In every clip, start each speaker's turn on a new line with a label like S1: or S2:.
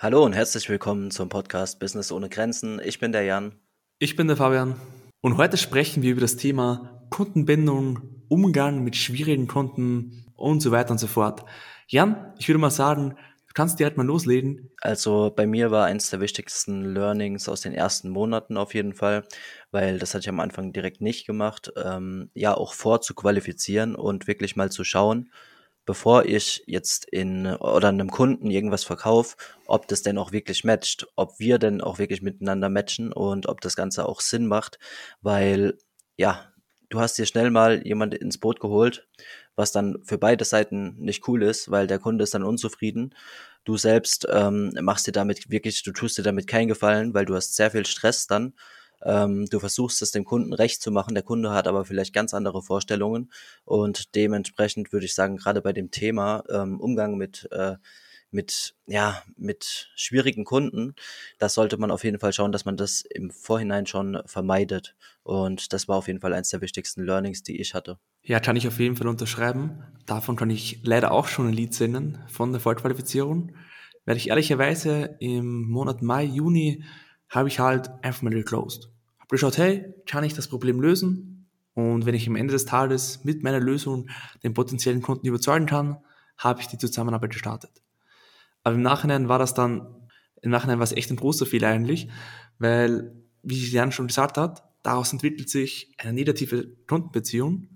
S1: Hallo und herzlich willkommen zum Podcast Business ohne Grenzen. Ich bin der Jan.
S2: Ich bin der Fabian. Und heute sprechen wir über das Thema Kundenbindung, Umgang mit schwierigen Kunden und so weiter und so fort. Jan, ich würde mal sagen, du kannst direkt mal loslegen.
S1: Also bei mir war eines der wichtigsten Learnings aus den ersten Monaten auf jeden Fall, weil das hatte ich am Anfang direkt nicht gemacht, ähm, ja auch vorzuqualifizieren und wirklich mal zu schauen, bevor ich jetzt in oder einem Kunden irgendwas verkaufe, ob das denn auch wirklich matcht, ob wir denn auch wirklich miteinander matchen und ob das Ganze auch Sinn macht, weil ja, du hast dir schnell mal jemand ins Boot geholt, was dann für beide Seiten nicht cool ist, weil der Kunde ist dann unzufrieden. Du selbst ähm, machst dir damit wirklich, du tust dir damit keinen Gefallen, weil du hast sehr viel Stress dann ähm, du versuchst es dem Kunden recht zu machen, der Kunde hat aber vielleicht ganz andere Vorstellungen und dementsprechend würde ich sagen, gerade bei dem Thema ähm, Umgang mit äh, mit, ja, mit schwierigen Kunden, da sollte man auf jeden Fall schauen, dass man das im Vorhinein schon vermeidet. Und das war auf jeden Fall eines der wichtigsten Learnings, die ich hatte.
S2: Ja, kann ich auf jeden Fall unterschreiben. Davon kann ich leider auch schon ein Lied senden von der Vollqualifizierung. Werde ich ehrlicherweise im Monat Mai, Juni habe ich halt einfach mal geclosed. Geschaut, hey, kann ich das Problem lösen? Und wenn ich am Ende des Tages mit meiner Lösung den potenziellen Kunden überzeugen kann, habe ich die Zusammenarbeit gestartet. Aber im Nachhinein war das dann, im Nachhinein war es echt ein großer Fehler eigentlich, weil, wie Jan schon gesagt hat, daraus entwickelt sich eine negative Kundenbeziehung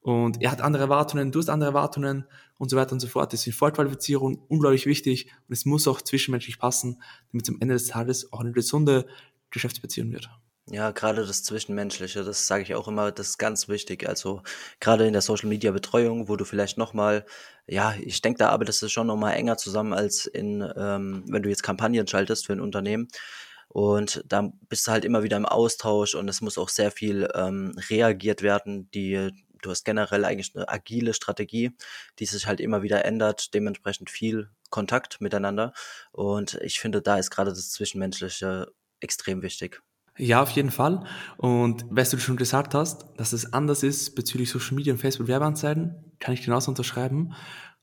S2: und er hat andere Erwartungen, du hast andere Erwartungen und so weiter und so fort. Deswegen Vollqualifizierung unglaublich wichtig und es muss auch zwischenmenschlich passen, damit es am Ende des Tages auch eine gesunde Geschäftsbeziehung wird.
S1: Ja, gerade das Zwischenmenschliche, das sage ich auch immer, das ist ganz wichtig. Also gerade in der Social Media Betreuung, wo du vielleicht nochmal, ja, ich denke, da arbeitest du schon nochmal enger zusammen als in, ähm, wenn du jetzt Kampagnen schaltest für ein Unternehmen. Und da bist du halt immer wieder im Austausch und es muss auch sehr viel ähm, reagiert werden. Die du hast generell eigentlich eine agile Strategie, die sich halt immer wieder ändert, dementsprechend viel Kontakt miteinander. Und ich finde, da ist gerade das Zwischenmenschliche extrem wichtig.
S2: Ja, auf jeden Fall. Und weißt du schon gesagt hast, dass es anders ist bezüglich Social Media und Facebook Werbeanzeigen, kann ich genauso unterschreiben.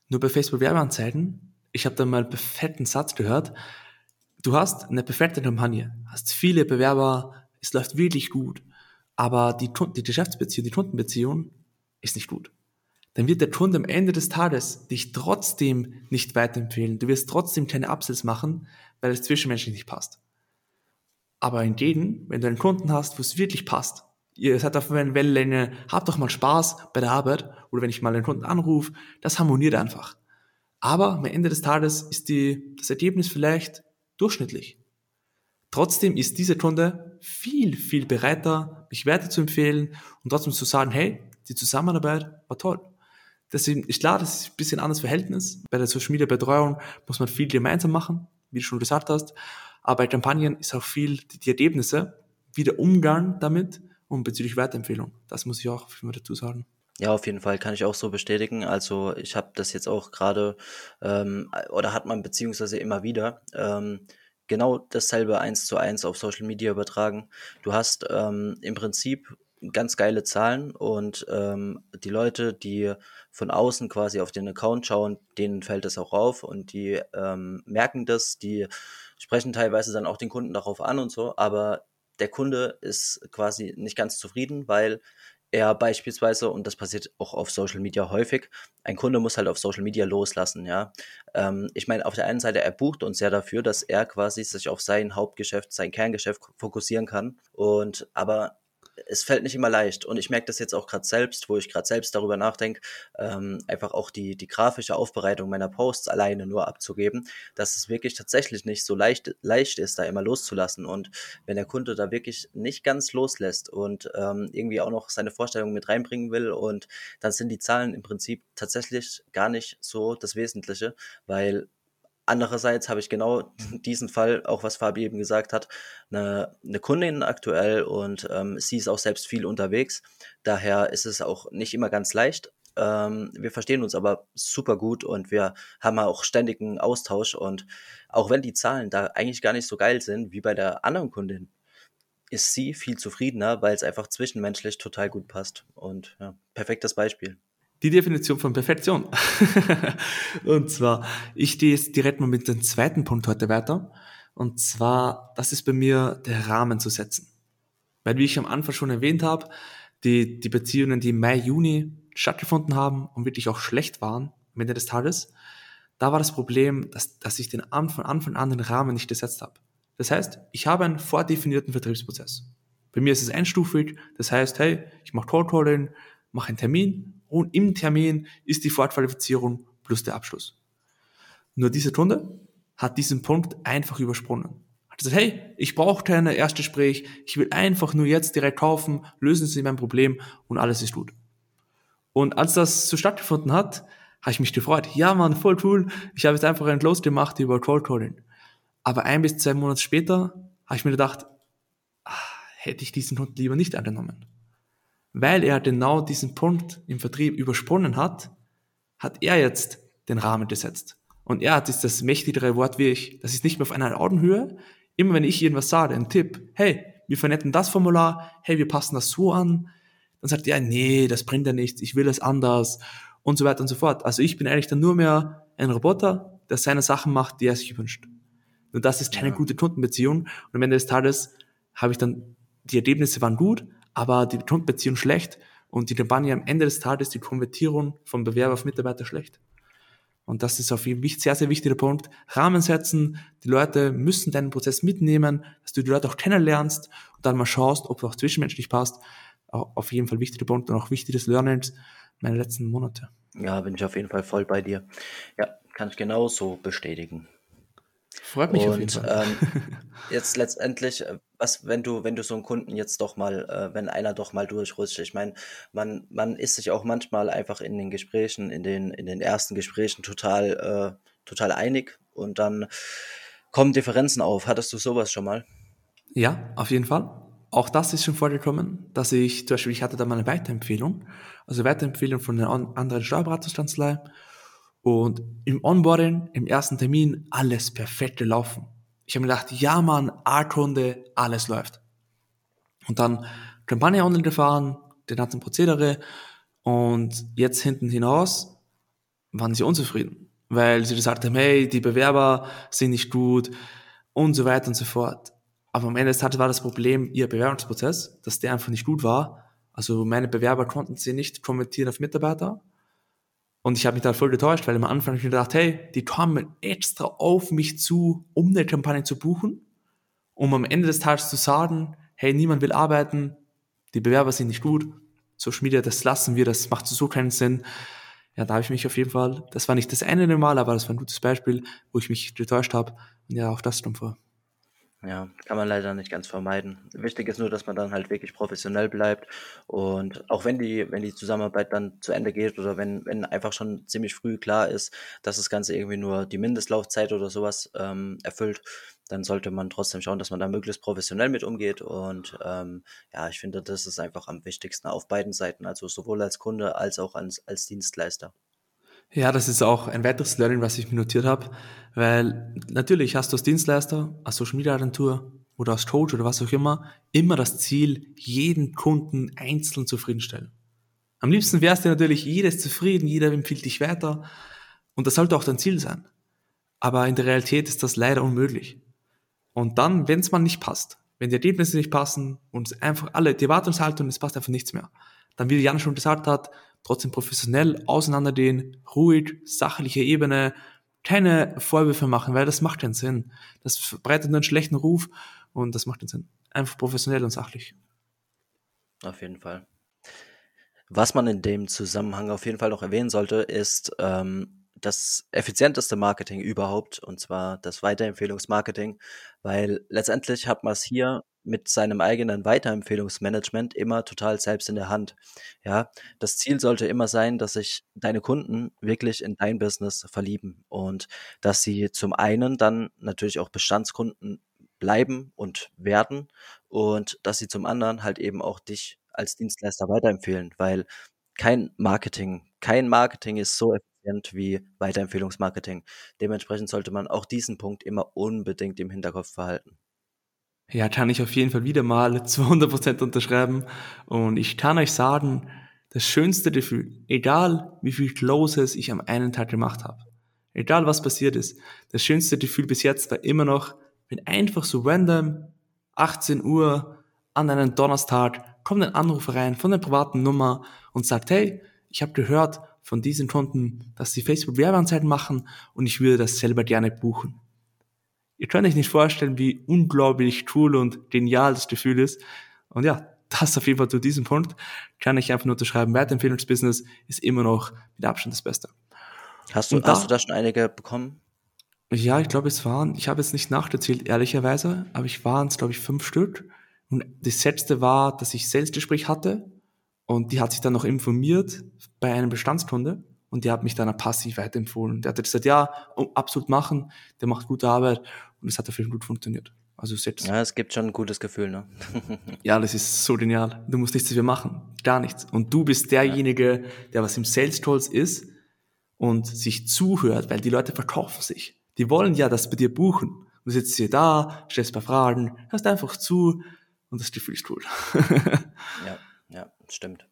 S2: Nur bei Facebook Werbeanzeigen, ich habe da mal einen perfekten Satz gehört. Du hast eine perfekte Kampagne, hast viele Bewerber, es läuft wirklich gut, aber die, die Geschäftsbeziehung, die Kundenbeziehung ist nicht gut. Dann wird der Kunde am Ende des Tages dich trotzdem nicht weiterempfehlen. Du wirst trotzdem keine Upsells machen, weil es zwischenmenschlich nicht passt. Aber hingegen, wenn du einen Kunden hast, wo es wirklich passt, ihr seid auf einer Wellenlänge, habt doch mal Spaß bei der Arbeit oder wenn ich mal einen Kunden anrufe, das harmoniert einfach. Aber am Ende des Tages ist die, das Ergebnis vielleicht durchschnittlich. Trotzdem ist dieser Kunde viel, viel bereiter, mich weiter zu empfehlen und trotzdem zu sagen, hey, die Zusammenarbeit war toll. Deswegen ist klar, das ist ein bisschen anderes Verhältnis. Bei der Social Media Betreuung muss man viel gemeinsam machen, wie du schon gesagt hast. Aber bei Kampagnen ist auch viel die Ergebnisse, wie der Umgang damit und bezüglich Weiterempfehlung. Das muss ich auch dazu sagen.
S1: Ja, auf jeden Fall kann ich auch so bestätigen. Also ich habe das jetzt auch gerade ähm, oder hat man beziehungsweise immer wieder ähm, genau dasselbe eins zu eins auf Social Media übertragen. Du hast ähm, im Prinzip ganz geile Zahlen und ähm, die Leute, die von außen quasi auf den Account schauen, denen fällt das auch auf und die ähm, merken das, die sprechen teilweise dann auch den Kunden darauf an und so, aber der Kunde ist quasi nicht ganz zufrieden, weil er beispielsweise, und das passiert auch auf Social Media häufig, ein Kunde muss halt auf Social Media loslassen, ja. Ähm, ich meine, auf der einen Seite, er bucht uns ja dafür, dass er quasi sich auf sein Hauptgeschäft, sein Kerngeschäft fokussieren kann. Und aber es fällt nicht immer leicht. Und ich merke das jetzt auch gerade selbst, wo ich gerade selbst darüber nachdenke, ähm, einfach auch die, die grafische Aufbereitung meiner Posts alleine nur abzugeben, dass es wirklich tatsächlich nicht so leicht, leicht ist, da immer loszulassen. Und wenn der Kunde da wirklich nicht ganz loslässt und ähm, irgendwie auch noch seine Vorstellungen mit reinbringen will, und dann sind die Zahlen im Prinzip tatsächlich gar nicht so das Wesentliche, weil Andererseits habe ich genau diesen Fall, auch was Fabi eben gesagt hat, eine, eine Kundin aktuell und ähm, sie ist auch selbst viel unterwegs. Daher ist es auch nicht immer ganz leicht. Ähm, wir verstehen uns aber super gut und wir haben auch ständigen Austausch. Und auch wenn die Zahlen da eigentlich gar nicht so geil sind wie bei der anderen Kundin, ist sie viel zufriedener, weil es einfach zwischenmenschlich total gut passt. Und ja, perfektes Beispiel.
S2: Die Definition von Perfektion. und zwar, ich gehe jetzt direkt mal mit dem zweiten Punkt heute weiter. Und zwar, das ist bei mir der Rahmen zu setzen. Weil, wie ich am Anfang schon erwähnt habe, die, die Beziehungen, die im Mai, Juni stattgefunden haben und wirklich auch schlecht waren am Ende des Tages, da war das Problem, dass, dass ich den, von Anfang an den Rahmen nicht gesetzt habe. Das heißt, ich habe einen vordefinierten Vertriebsprozess. Bei mir ist es einstufig, das heißt, hey, ich mache Cold Calling, mache einen Termin und im Termin ist die Fortqualifizierung plus der Abschluss. Nur diese Kunde hat diesen Punkt einfach übersprungen. Hat gesagt, hey, ich brauche kein Erstgespräch, ich will einfach nur jetzt direkt kaufen, lösen Sie mein Problem und alles ist gut. Und als das so stattgefunden hat, habe ich mich gefreut. Ja, Mann, voll cool. Ich habe jetzt einfach einen Close gemacht über Cold Calling. Aber ein bis zwei Monate später habe ich mir gedacht, ach, hätte ich diesen Hund lieber nicht angenommen. Weil er genau diesen Punkt im Vertrieb übersprungen hat, hat er jetzt den Rahmen gesetzt. Und er hat jetzt das mächtigere Wort wie ich. Das ist nicht mehr auf einer Augenhöhe. Immer wenn ich irgendwas sage, ein Tipp, hey, wir vernetten das Formular, hey, wir passen das so an, dann sagt er, nee, das bringt ja nichts, ich will es anders und so weiter und so fort. Also ich bin eigentlich dann nur mehr ein Roboter, der seine Sachen macht, die er sich wünscht. Und das ist keine ja. gute Kundenbeziehung. Und am Ende des Tages habe ich dann, die Ergebnisse waren gut, aber die Kundenbeziehung schlecht und die Kampagne am Ende des Tages, die Konvertierung vom Bewerber auf Mitarbeiter schlecht. Und das ist auf jeden Fall sehr, sehr wichtiger Punkt. Rahmen setzen. Die Leute müssen deinen Prozess mitnehmen, dass du die Leute auch kennenlernst und dann mal schaust, ob es auch zwischenmenschlich passt. Auf jeden Fall wichtiger Punkt und auch wichtiges Learnings meiner letzten Monate.
S1: Ja, bin ich auf jeden Fall voll bei dir. Ja, kann ich genauso bestätigen.
S2: Freut mich und, auf jeden Fall.
S1: Ähm, jetzt letztendlich, äh, was, wenn du, wenn du so einen Kunden jetzt doch mal, äh, wenn einer doch mal durchrutscht, ich meine, man, man ist sich auch manchmal einfach in den Gesprächen, in den, in den ersten Gesprächen total, äh, total einig und dann kommen Differenzen auf. Hattest du sowas schon mal?
S2: Ja, auf jeden Fall. Auch das ist schon vorgekommen, dass ich, zum Beispiel, ich hatte da mal eine Weiterempfehlung, also Weiterempfehlung von einer anderen Steuerberatungskanzlei und im Onboarding, im ersten Termin, alles perfekt gelaufen. Ich habe mir gedacht, ja Mann, A-Kunde, alles läuft. Und dann Kampagne online gefahren, den ganzen Prozedere und jetzt hinten hinaus waren sie unzufrieden, weil sie gesagt haben, hey, die Bewerber sind nicht gut und so weiter und so fort. Aber am Ende des Tages war das Problem ihr Bewerbungsprozess, dass der einfach nicht gut war. Also meine Bewerber konnten sie nicht konvertieren auf Mitarbeiter und ich habe mich da voll getäuscht, weil am Anfang habe ich mir gedacht, hey, die kommen extra auf mich zu, um eine Kampagne zu buchen, um am Ende des Tages zu sagen, hey, niemand will arbeiten, die Bewerber sind nicht gut, Social Media, das lassen wir, das macht so keinen Sinn. Ja, da habe ich mich auf jeden Fall, das war nicht das eine Mal, aber das war ein gutes Beispiel, wo ich mich getäuscht habe. Und ja, auch das stimmt vor.
S1: Ja, kann man leider nicht ganz vermeiden. Wichtig ist nur, dass man dann halt wirklich professionell bleibt und auch wenn die wenn die Zusammenarbeit dann zu Ende geht oder wenn wenn einfach schon ziemlich früh klar ist, dass das Ganze irgendwie nur die Mindestlaufzeit oder sowas ähm, erfüllt, dann sollte man trotzdem schauen, dass man da möglichst professionell mit umgeht und, ähm, ja, ich finde, das ist einfach am wichtigsten auf beiden Seiten, also sowohl als Kunde als auch als als Dienstleister.
S2: Ja, das ist auch ein weiteres Learning, was ich mir notiert habe, weil natürlich hast du als Dienstleister, als Social Media Agentur oder als Coach oder was auch immer, immer das Ziel, jeden Kunden einzeln zufriedenstellen. Am liebsten wärst du natürlich, jeder ist zufrieden, jeder empfiehlt dich weiter und das sollte auch dein Ziel sein. Aber in der Realität ist das leider unmöglich. Und dann, wenn es mal nicht passt, wenn die Ergebnisse nicht passen und einfach alle, die Erwartungshaltung, es passt einfach nichts mehr, dann wie Jan schon gesagt hat, trotzdem professionell auseinandergehen, ruhig, sachliche Ebene, keine Vorwürfe machen, weil das macht keinen Sinn. Das verbreitet einen schlechten Ruf und das macht keinen Sinn. Einfach professionell und sachlich.
S1: Auf jeden Fall. Was man in dem Zusammenhang auf jeden Fall noch erwähnen sollte, ist ähm, das effizienteste Marketing überhaupt, und zwar das Weiterempfehlungsmarketing, weil letztendlich hat man es hier mit seinem eigenen Weiterempfehlungsmanagement immer total selbst in der Hand. Ja, das Ziel sollte immer sein, dass sich deine Kunden wirklich in dein Business verlieben und dass sie zum einen dann natürlich auch Bestandskunden bleiben und werden und dass sie zum anderen halt eben auch dich als Dienstleister weiterempfehlen, weil kein Marketing, kein Marketing ist so effizient wie Weiterempfehlungsmarketing. Dementsprechend sollte man auch diesen Punkt immer unbedingt im Hinterkopf behalten.
S2: Ja, kann ich auf jeden Fall wieder mal zu 100% unterschreiben. Und ich kann euch sagen, Das schönste Gefühl, egal wie viel Closes ich am einen Tag gemacht habe, egal was passiert ist, das schönste Gefühl bis jetzt war immer noch, wenn einfach so random 18 Uhr an einem Donnerstag kommt ein Anruf rein von der privaten Nummer und sagt, hey, ich habe gehört von diesen Kunden, dass sie Facebook-Werbeanzeigen machen und ich würde das selber gerne buchen. Ihr könnt euch nicht vorstellen, wie unglaublich cool und genial das Gefühl ist. Und ja, das auf jeden Fall zu diesem Punkt kann ich einfach nur unterschreiben. Weiterempfehlungsbusiness ist immer noch mit Abstand das Beste.
S1: Hast du, da, hast du da schon einige bekommen?
S2: Ja, ich glaube, es waren, ich habe jetzt nicht nachgezählt, ehrlicherweise, aber ich waren es, glaube ich, fünf Stück. Und das letzte war, dass ich Selbstgespräch hatte und die hat sich dann noch informiert bei einem Bestandskunde und die hat mich dann passiv weiterempfohlen. Der hat gesagt, ja, absolut machen, der macht gute Arbeit und es hat auf jeden Fall gut funktioniert. Also
S1: selbst. Ja, es gibt schon ein gutes Gefühl, ne?
S2: ja, das ist so genial. Du musst nichts dafür machen. Gar nichts. Und du bist derjenige, der was im Sales Tools ist und sich zuhört, weil die Leute verkaufen sich. Die wollen ja das bei dir buchen. Du sitzt hier da, stellst ein paar Fragen, hörst einfach zu und das Gefühl ist cool.
S1: ja, ja, stimmt.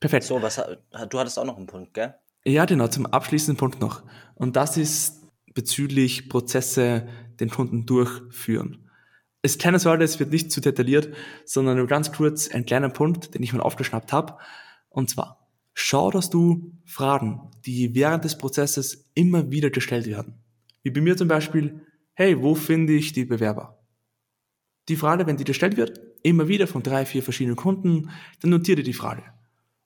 S2: Perfekt.
S1: So, was, du hattest auch noch einen Punkt, gell?
S2: Ja, genau, zum abschließenden Punkt noch. Und das ist bezüglich Prozesse den Kunden durchführen. Es keine Sorge, es wird nicht zu detailliert, sondern nur ganz kurz ein kleiner Punkt, den ich mal aufgeschnappt habe. Und zwar, schau, dass du Fragen, die während des Prozesses immer wieder gestellt werden. Wie bei mir zum Beispiel, hey, wo finde ich die Bewerber? Die Frage, wenn die gestellt wird, immer wieder von drei, vier verschiedenen Kunden, dann notiere die Frage.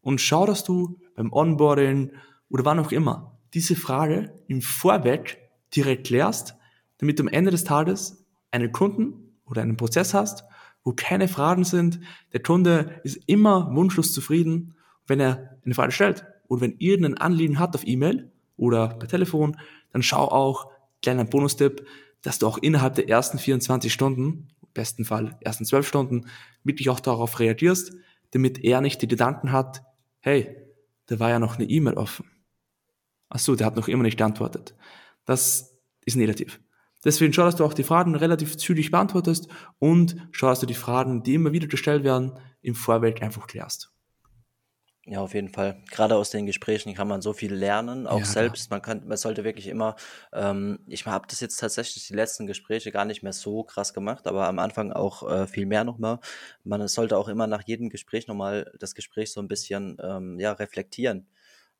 S2: Und schau, dass du beim Onboarding oder wann auch immer diese Frage im Vorweg direkt klärst, damit du am Ende des Tages einen Kunden oder einen Prozess hast, wo keine Fragen sind. Der Kunde ist immer wunschlos zufrieden, wenn er eine Frage stellt. Und wenn irgendein Anliegen hat auf E-Mail oder per Telefon, dann schau auch, kleiner Bonustipp, dass du auch innerhalb der ersten 24 Stunden, im besten Fall ersten 12 Stunden, wirklich auch darauf reagierst, damit er nicht die Gedanken hat, hey, da war ja noch eine E-Mail offen. Ach so, der hat noch immer nicht geantwortet. Das ist negativ. Deswegen schau, dass du auch die Fragen relativ zügig beantwortest und schau, dass du die Fragen, die immer wieder gestellt werden, im Vorweg einfach klärst.
S1: Ja, auf jeden Fall. Gerade aus den Gesprächen kann man so viel lernen, auch ja, selbst. Man kann, man sollte wirklich immer, ähm, ich habe das jetzt tatsächlich die letzten Gespräche gar nicht mehr so krass gemacht, aber am Anfang auch äh, viel mehr nochmal. Man sollte auch immer nach jedem Gespräch nochmal das Gespräch so ein bisschen ähm, ja, reflektieren.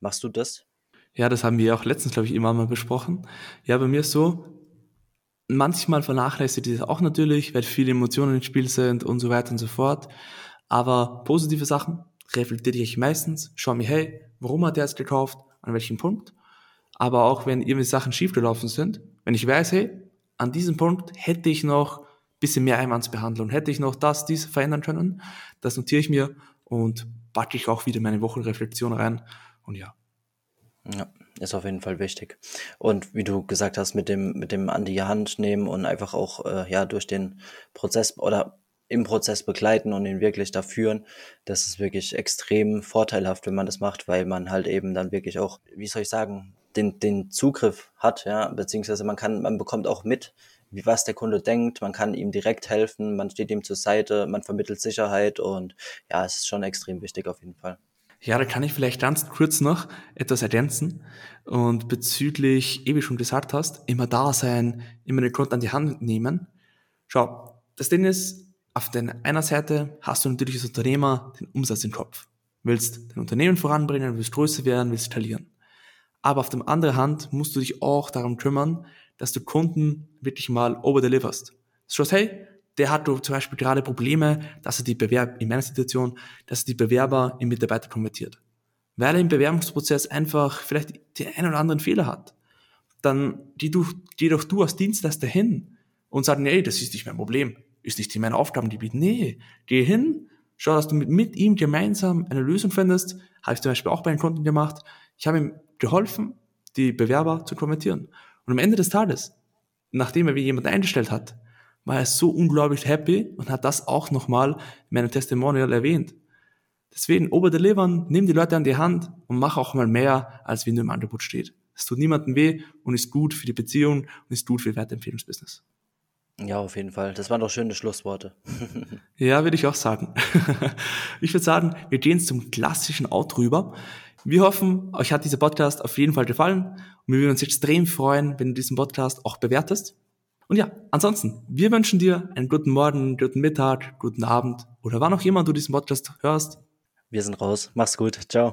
S1: Machst du das?
S2: Ja, das haben wir auch letztens, glaube ich, immer mal besprochen. Ja, bei mir ist so, manchmal vernachlässigt ich das auch natürlich, weil viele Emotionen im Spiel sind und so weiter und so fort. Aber positive Sachen reflektiere ich meistens, schaue mir, hey, warum hat er es gekauft, an welchem Punkt. Aber auch wenn irgendwie Sachen schiefgelaufen sind, wenn ich weiß, hey, an diesem Punkt hätte ich noch ein bisschen mehr Einwandsbehandlung, hätte ich noch das, dies verändern können, das notiere ich mir und packe ich auch wieder meine Wochenreflexion rein. Und ja.
S1: Ja, ist auf jeden Fall wichtig. Und wie du gesagt hast, mit dem, mit dem an die Hand nehmen und einfach auch äh, ja durch den Prozess oder im Prozess begleiten und ihn wirklich da führen. Das ist wirklich extrem vorteilhaft, wenn man das macht, weil man halt eben dann wirklich auch, wie soll ich sagen, den, den Zugriff hat, ja, beziehungsweise man kann, man bekommt auch mit, wie was der Kunde denkt, man kann ihm direkt helfen, man steht ihm zur Seite, man vermittelt Sicherheit und ja, es ist schon extrem wichtig auf jeden Fall.
S2: Ja, da kann ich vielleicht ganz kurz noch etwas ergänzen. Und bezüglich, eh wie schon gesagt hast, immer da sein, immer den Kunden an die Hand nehmen. Schau, das Ding ist, auf der einer Seite hast du natürlich als Unternehmer den Umsatz im Kopf. Willst dein Unternehmen voranbringen, willst größer werden, willst skalieren. Aber auf der anderen Hand musst du dich auch darum kümmern, dass du Kunden wirklich mal overdeliverst. Du schaust, hey, der hat zum Beispiel gerade Probleme, dass er die Bewerber, in meiner Situation, dass er die Bewerber in Mitarbeiter konvertiert. Weil er im Bewerbungsprozess einfach vielleicht den einen oder anderen Fehler hat. Dann geh, geh doch du als Dienstleister hin und sag, nee, das ist nicht mein Problem ist nicht in meinem Aufgabengebiet. Nee, geh hin, schau, dass du mit, mit ihm gemeinsam eine Lösung findest. Habe ich zum Beispiel auch bei einem Kunden gemacht. Ich habe ihm geholfen, die Bewerber zu konvertieren. Und am Ende des Tages, nachdem er wie jemand eingestellt hat, war er so unglaublich happy und hat das auch nochmal in meinem Testimonial erwähnt. Deswegen overdelivern, nimm die Leute an die Hand und mach auch mal mehr, als wie nur im Angebot steht. Es tut niemandem weh und ist gut für die Beziehung und ist gut für Wertempfehlungsbusiness.
S1: Ja, auf jeden Fall. Das waren doch schöne Schlussworte.
S2: ja, würde ich auch sagen. ich würde sagen, wir gehen zum klassischen Out rüber. Wir hoffen, euch hat dieser Podcast auf jeden Fall gefallen und wir würden uns extrem freuen, wenn du diesen Podcast auch bewertest. Und ja, ansonsten, wir wünschen dir einen guten Morgen, guten Mittag, guten Abend oder wann auch immer du diesen Podcast hörst.
S1: Wir sind raus. Mach's gut. Ciao.